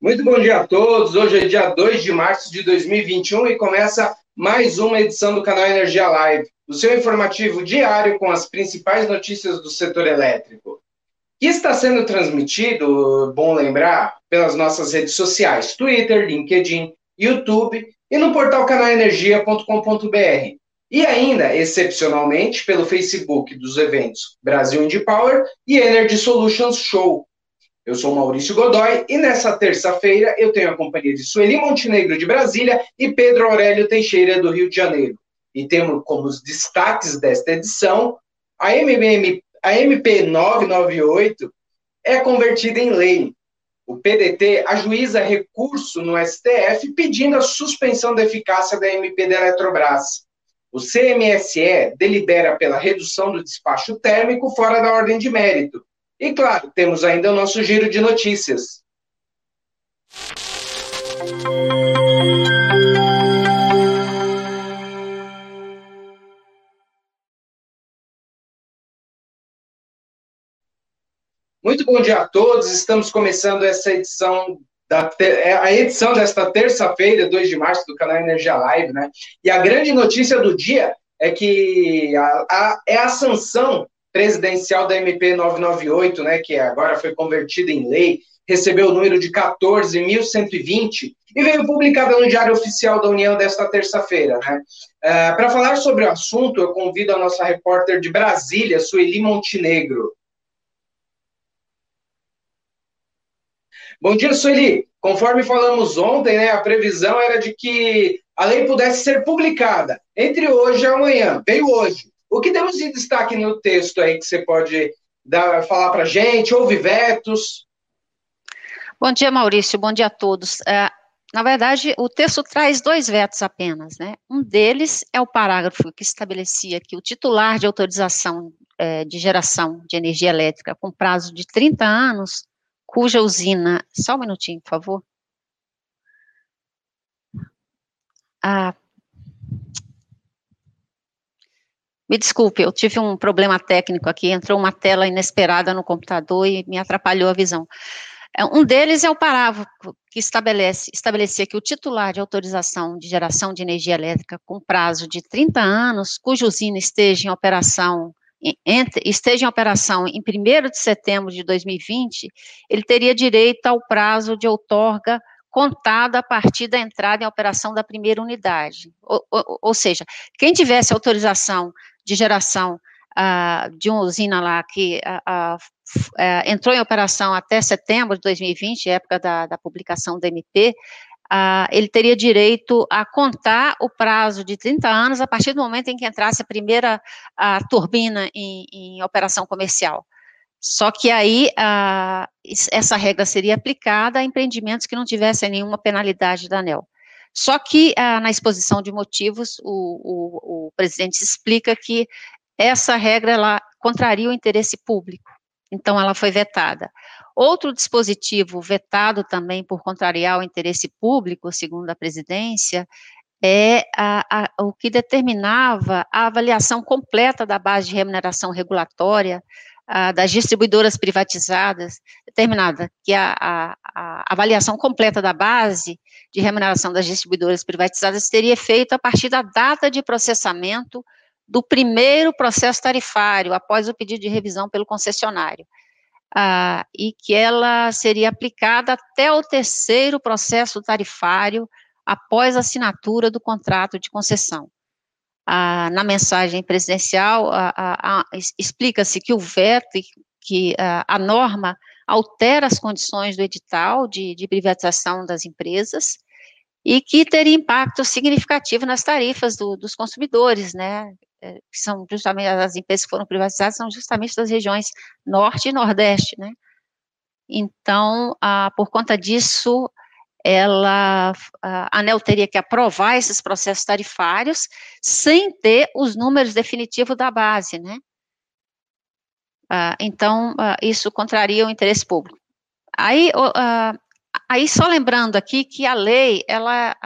Muito bom dia a todos. Hoje é dia 2 de março de 2021 e começa mais uma edição do canal Energia Live, o seu informativo diário com as principais notícias do setor elétrico. Que está sendo transmitido, bom lembrar, pelas nossas redes sociais, Twitter, LinkedIn, YouTube e no portal canalenergia.com.br. E ainda, excepcionalmente, pelo Facebook dos eventos Brasil Indie Power e Energy Solutions Show. Eu sou Maurício Godoy e nessa terça-feira eu tenho a companhia de Sueli Montenegro de Brasília e Pedro Aurélio Teixeira do Rio de Janeiro. E temos como os destaques desta edição a, MMM, a MP 998 é convertida em lei. O PDT ajuiza recurso no STF pedindo a suspensão da eficácia da MP da Eletrobras. O CMSE delibera pela redução do despacho térmico fora da ordem de mérito. E, claro, temos ainda o nosso giro de notícias. Muito bom dia a todos. Estamos começando essa edição da, é a edição desta terça-feira, 2 de março, do canal Energia Live, né? E a grande notícia do dia é que a, a, é a sanção presidencial da MP 998, né, que agora foi convertida em lei, recebeu o número de 14.120 e veio publicada no Diário Oficial da União desta terça-feira. Né? Uh, Para falar sobre o assunto, eu convido a nossa repórter de Brasília, Sueli Montenegro. Bom dia, Sueli. Conforme falamos ontem, né, a previsão era de que a lei pudesse ser publicada entre hoje e amanhã. Veio hoje. O que temos de destaque no texto aí que você pode dar, falar para a gente? Houve vetos? Bom dia, Maurício. Bom dia a todos. É, na verdade, o texto traz dois vetos apenas, né? Um deles é o parágrafo que estabelecia que o titular de autorização é, de geração de energia elétrica com prazo de 30 anos cuja usina. Só um minutinho, por favor. Ah, me desculpe, eu tive um problema técnico aqui, entrou uma tela inesperada no computador e me atrapalhou a visão. É, um deles é o parágrafo que estabelece, estabelecia que o titular de autorização de geração de energia elétrica com prazo de 30 anos, cuja usina esteja em operação entre, esteja em operação em 1 de setembro de 2020, ele teria direito ao prazo de outorga contado a partir da entrada em operação da primeira unidade. Ou, ou, ou seja, quem tivesse autorização de geração uh, de uma usina lá que uh, uh, entrou em operação até setembro de 2020, época da, da publicação do MP, ele teria direito a contar o prazo de 30 anos a partir do momento em que entrasse a primeira turbina em, em, operação comercial. Só que aí essa regra seria aplicada a empreendimentos que não tivessem nenhuma penalidade da ANEL. Só que uh, na exposição de motivos, o, o, o presidente explica que essa regra ela contraria o interesse público, então ela foi vetada. Outro dispositivo vetado também por contrariar o interesse público, segundo a presidência, é a, a, o que determinava a avaliação completa da base de remuneração regulatória a, das distribuidoras privatizadas, determinada que a, a, avaliação completa da base de remuneração das distribuidoras privatizadas teria feito a partir da data de processamento do primeiro processo tarifário, após o pedido de revisão pelo concessionário ah, e que ela seria aplicada até o terceiro processo tarifário após a assinatura do contrato de concessão. Ah, na mensagem presidencial, explica-se que o veto, que a norma altera as condições do edital de, de privatização das empresas, e que teria impacto significativo nas tarifas do, dos consumidores, né, é, que são justamente as empresas que foram privatizadas, são justamente das regiões norte e nordeste, né? Então, por conta disso, ela, a ANEL teria que aprovar esses processos tarifários sem ter os números definitivos da base, né? Ah, então, ah, isso contraria o interesse público. Aí, ah, aí, só lembrando aqui que a lei, ela,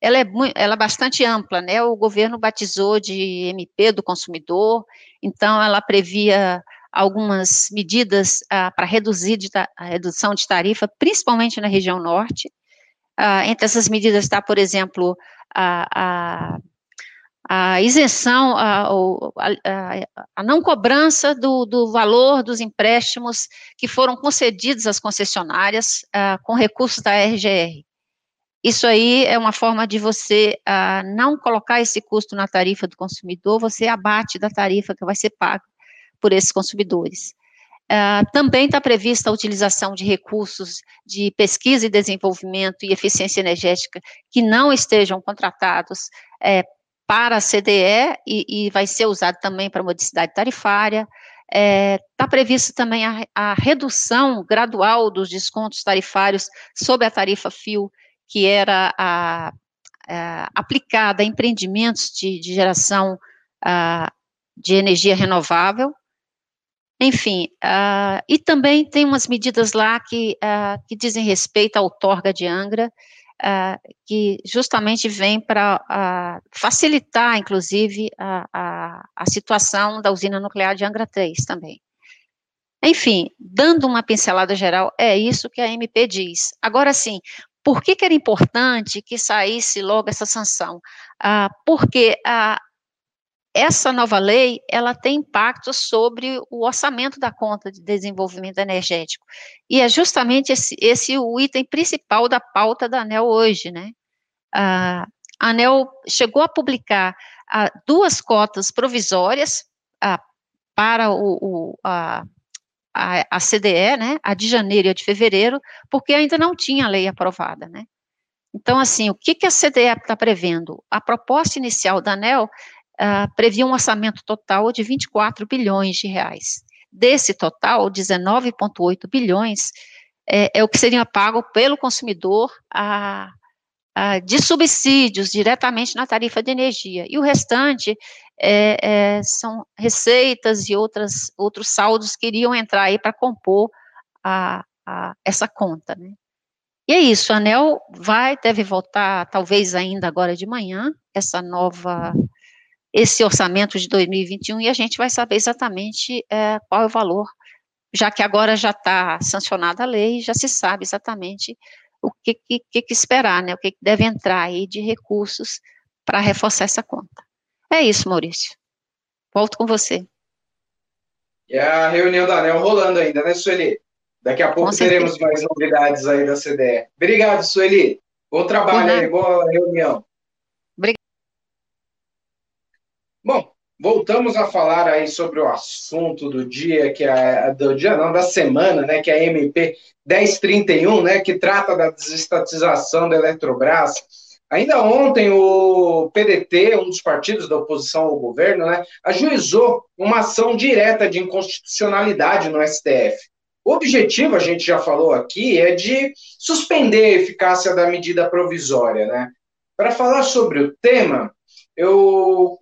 ela é, ela é bastante ampla, né? O governo batizou de MP do consumidor, então ela previa algumas medidas para reduzir a redução de tarifa, principalmente na região norte. Entre essas medidas está, por exemplo, a, a, a isenção, a, a, a, não cobrança do, do, valor dos empréstimos que foram concedidos às concessionárias ah, com recursos da RGR. Isso aí é uma forma de você ah, não colocar esse custo na tarifa do consumidor, você abate da tarifa que vai ser paga por esses consumidores. Uh, também está prevista a utilização de recursos de pesquisa e desenvolvimento e eficiência energética que não estejam contratados é, para a CDE e, e, vai ser usado também para modicidade tarifária. Está é, tá prevista também a, a, redução gradual dos descontos tarifários sobre a tarifa FIO, que era a, a, aplicada a empreendimentos de, de geração a, de energia renovável, enfim, uh, e também tem umas medidas lá que, uh, que dizem respeito à outorga de Angra, uh, que justamente vem para facilitar, inclusive, a, a, a, situação da usina nuclear de Angra 3 também. Enfim, dando uma pincelada geral, é isso que a MP diz. Agora sim, por que, que era importante que saísse logo essa sanção? porque a essa nova lei, ela tem impacto sobre o orçamento da conta de desenvolvimento energético. E é justamente esse, esse o item principal da pauta da ANEL hoje, né? A ANEL chegou a publicar a, duas cotas provisórias a, para o, o a, a, a, CDE, né, a de janeiro e a de fevereiro, porque ainda não tinha lei aprovada, né. Então, assim, o que, que a CDE está prevendo? A proposta inicial da ANEL uh, previa um orçamento total de 24 bilhões de reais. Desse total, 19,8 bilhões é, é, o que seria pago pelo consumidor a, a, de subsídios diretamente na tarifa de energia. E o restante é, é, são receitas e outras, outros saldos que iriam entrar aí para compor a, essa conta, né? E é isso, a ANEL vai, deve voltar, talvez ainda agora de manhã, essa nova esse orçamento de 2021 e a gente vai saber exatamente é, qual é o valor, já que agora já está sancionada a lei, já se sabe exatamente o que, que, que esperar, né, o que, que deve entrar aí de recursos para reforçar essa conta. É isso, Maurício. Volto com você. E a reunião da ANEL rolando ainda, né, Sueli? Daqui a pouco teremos mais novidades aí da CDE. Obrigado, Sueli. Bom trabalho aí, boa reunião. Bom, voltamos a falar aí sobre o assunto do dia, que é do dia não, da semana, né, que é a MP 1031, né, que trata da desestatização da Eletrobras. Ainda ontem o PDT, um dos partidos da oposição ao governo, né, ajuizou uma ação direta de inconstitucionalidade no STF. O objetivo, a gente já falou aqui, é de suspender a eficácia da medida provisória, né? Para falar sobre o tema, eu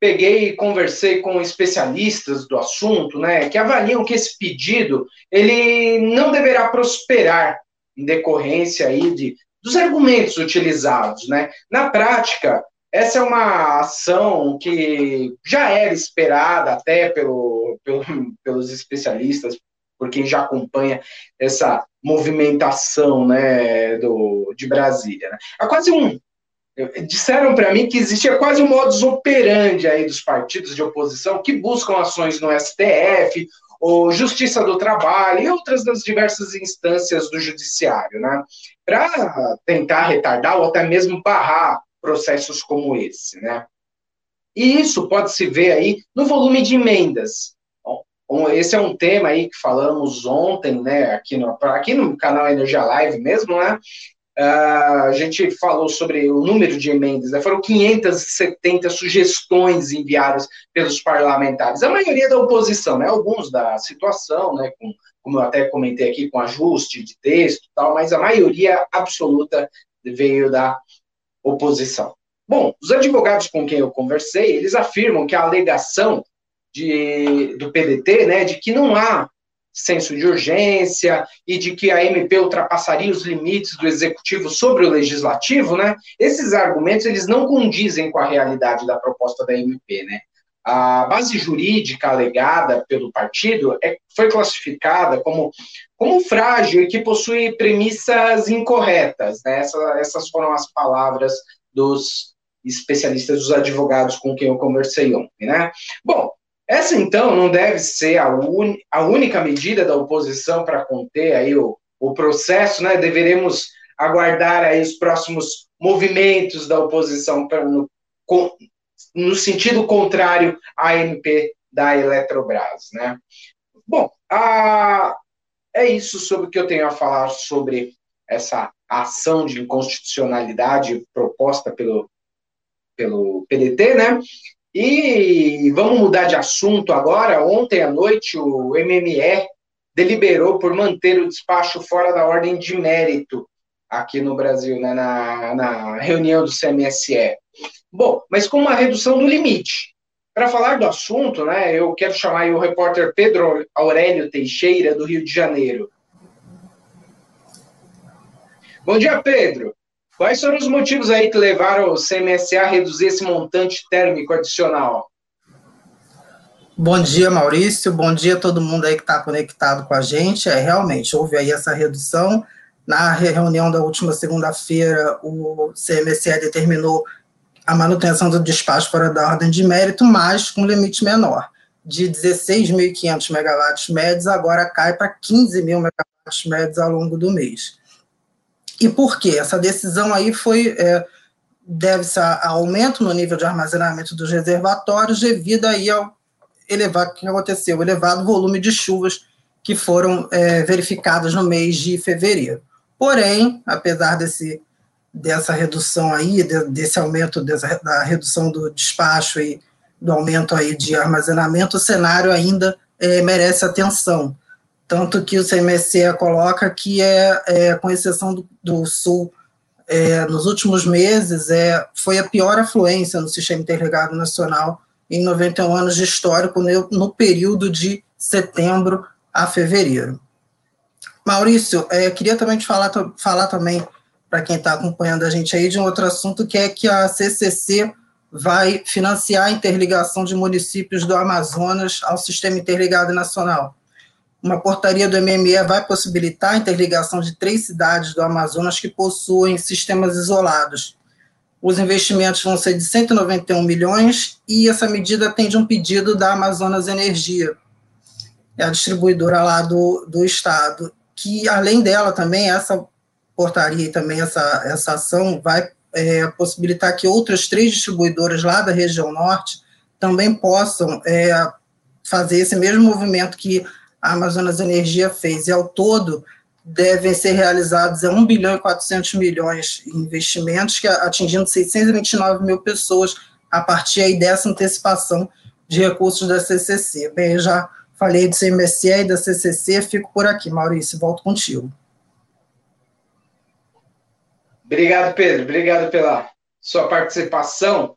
peguei e conversei com especialistas do assunto, né, que avaliam que esse pedido ele não deverá prosperar em decorrência aí de, dos argumentos utilizados, né. Na prática, essa é uma ação que já era esperada até pelo, pelo, pelos especialistas, por quem já acompanha essa movimentação né, do, de Brasília. Né? Há quase um, disseram para mim que existia quase um modus operandi aí dos partidos de oposição que buscam ações no STF, ou Justiça do Trabalho e outras das diversas instâncias do judiciário, né, para tentar retardar ou até mesmo barrar processos como esse, né. E isso pode se ver aí no volume de emendas. Bom, esse é um tema aí que falamos ontem, né, aqui no, aqui no canal Energia Live mesmo, né, a gente falou sobre o número de emendas, né? foram 570 sugestões enviadas pelos parlamentares, a maioria da oposição, né? alguns da situação, né? Com, como eu até comentei aqui, com ajuste de texto tal, mas a maioria absoluta veio da oposição. Bom, os advogados com quem eu conversei, eles afirmam que a alegação de, do PDT, né, de que não há senso de urgência e de que a MP ultrapassaria os limites do executivo sobre o legislativo, né? Esses argumentos eles não condizem com a realidade da proposta da MP, né? a base jurídica alegada pelo partido é, foi classificada como, como frágil e que possui premissas incorretas. Né? Essa, essas foram as palavras dos especialistas, dos advogados com quem eu conversei ontem. Né? Bom, essa então não deve ser a, un, a única medida da oposição para conter aí o, o processo, né? Deveremos aguardar aí os próximos movimentos da oposição pra, no, no sentido contrário à MP da Eletrobras, né? Bom, a, é isso sobre o que eu tenho a falar sobre essa ação de inconstitucionalidade proposta pelo, pelo PDT, né? E vamos mudar de assunto agora. Ontem à noite, o MME deliberou por manter o despacho fora da ordem de mérito aqui no Brasil, né, na, na reunião do CMSE. Bom, mas com uma redução do limite. Para falar do assunto, né, eu quero chamar o repórter Pedro Aurélio Teixeira, do Rio de Janeiro. Bom dia, Pedro. Quais foram os motivos aí que levaram o CMSA a reduzir esse montante térmico adicional? Bom dia, Maurício. Bom dia a todo mundo aí que está conectado com a gente. É, realmente, houve aí essa redução. Na reunião da última segunda-feira, o CMSE determinou a manutenção do despacho fora da ordem de mérito, mas com limite menor. De 16.500 megawatts médios, agora cai para 15 mil megawatts médios ao longo do mês. E por quê? Essa decisão aí foi é, deve-se a aumento no nível de armazenamento dos reservatórios devido aí ao elevado que aconteceu, elevado volume de chuvas que foram é, verificadas no mês de fevereiro. Porém, apesar desse dessa redução aí, desse aumento, dessa, da redução do despacho e do aumento aí de armazenamento, o cenário ainda é, merece atenção. Tanto que o CMSE coloca que, é, é com exceção do, do Sul, é, nos últimos meses, é, foi a pior afluência no Sistema Interligado Nacional em 91 anos de histórico, no, no período de setembro a fevereiro. Maurício, é, queria também te falar, falar também para quem está acompanhando a gente aí, de um outro assunto que é que a CCC vai financiar a interligação de municípios do Amazonas ao Sistema Interligado Nacional. Uma portaria do MME vai possibilitar a interligação de três cidades do Amazonas que possuem sistemas isolados. Os investimentos vão ser de 191 milhões e essa medida atende um pedido da Amazonas Energia, é a distribuidora lá do, do estado, que além dela também essa portaria e também essa, essa ação vai é, possibilitar que outras três distribuidoras lá da região norte também possam é, fazer esse mesmo movimento que Amazonas Energia fez. E ao todo devem ser realizados é, 1 bilhão e 400 milhões em investimentos, que atingindo 629 mil pessoas a partir aí dessa antecipação de recursos da CCC. Bem, eu já falei do CMSE e da CCC, fico por aqui. Maurício, volto contigo. Obrigado, Pedro. Obrigado pela sua participação.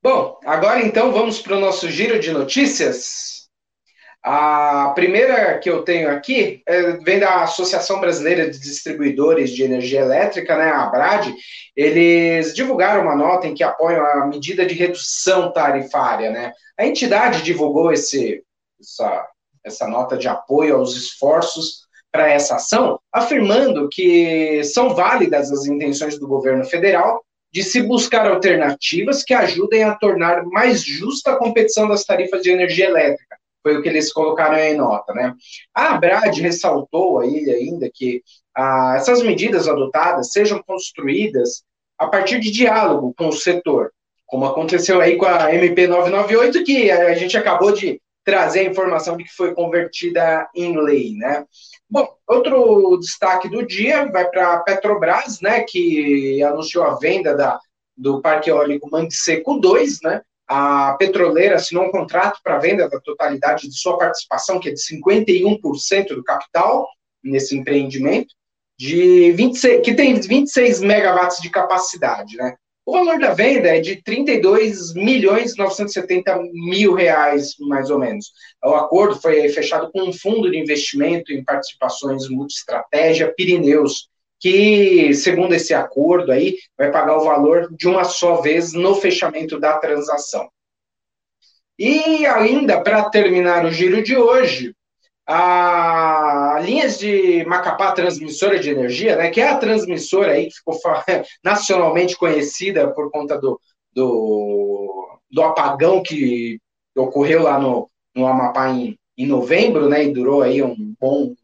Bom, agora então vamos para o nosso giro de notícias. A primeira que eu tenho aqui é, vem da Associação Brasileira de Distribuidores de Energia Elétrica, né, a ABRAD. Eles divulgaram uma nota em que apoiam a medida de redução tarifária. Né? A entidade divulgou esse, essa, essa nota de apoio aos esforços para essa ação, afirmando que são válidas as intenções do governo federal de se buscar alternativas que ajudem a tornar mais justa a competição das tarifas de energia elétrica. Foi o que eles colocaram em nota, né? A Abrad ressaltou aí ainda que ah, essas medidas adotadas sejam construídas a partir de diálogo com o setor, como aconteceu aí com a MP 998, que a gente acabou de trazer a informação de que foi convertida em lei, né? Bom, outro destaque do dia vai para a Petrobras, né, que anunciou a venda da, do Parque Eólico Mangue Seco 2, né? A petroleira assinou um contrato para venda da totalidade de sua participação, que é de 51% do capital nesse empreendimento, de 26, que tem 26 megawatts de capacidade, né? O valor da venda é de 32 milhões 970 mil reais, mais ou menos. O acordo foi fechado com um fundo de investimento em participações multistratégia Pirineus, que, segundo esse acordo aí, vai pagar o valor de uma só vez no fechamento da transação. E ainda, para terminar o giro de hoje, a linhas de Macapá Transmissora de Energia, né, que é a transmissora aí que ficou nacionalmente conhecida por conta do, do, do apagão que ocorreu lá no, no Amapá em, em novembro, né, e durou aí um bom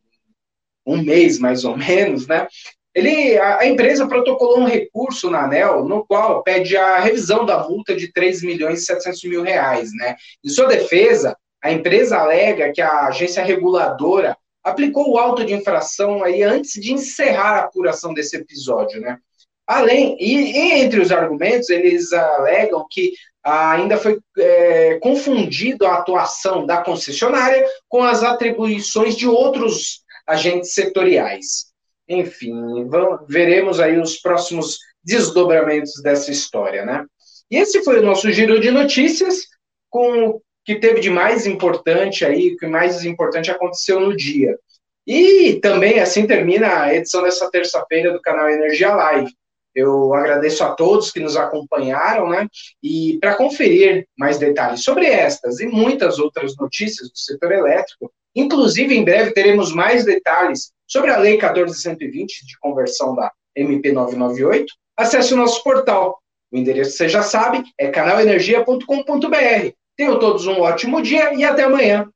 um mês mais ou menos, né? Ele, a, a, empresa protocolou um recurso na ANEL, no qual pede a revisão da multa de 3 milhões e 700 mil reais, né? Em sua defesa, a empresa alega que a agência reguladora aplicou o auto de infração aí antes de encerrar a apuração desse episódio, né? Além, e, e entre os argumentos, eles alegam que ainda foi é, confundido a atuação da concessionária com as atribuições de outros agentes setoriais. Enfim, vamos, veremos aí os próximos desdobramentos dessa história, né? E esse foi o nosso giro de notícias com o que teve de mais importante aí, o que mais importante aconteceu no dia. E também assim termina a edição dessa terça-feira do canal Energia Live. Eu agradeço a todos que nos acompanharam, né? E para conferir mais detalhes sobre estas e muitas outras notícias do setor elétrico, inclusive em breve teremos mais detalhes sobre a Lei 14120 de conversão da MP 998, acesse o nosso portal. O endereço você já sabe, é canalenergia.com.br. Tenham todos um ótimo dia e até amanhã.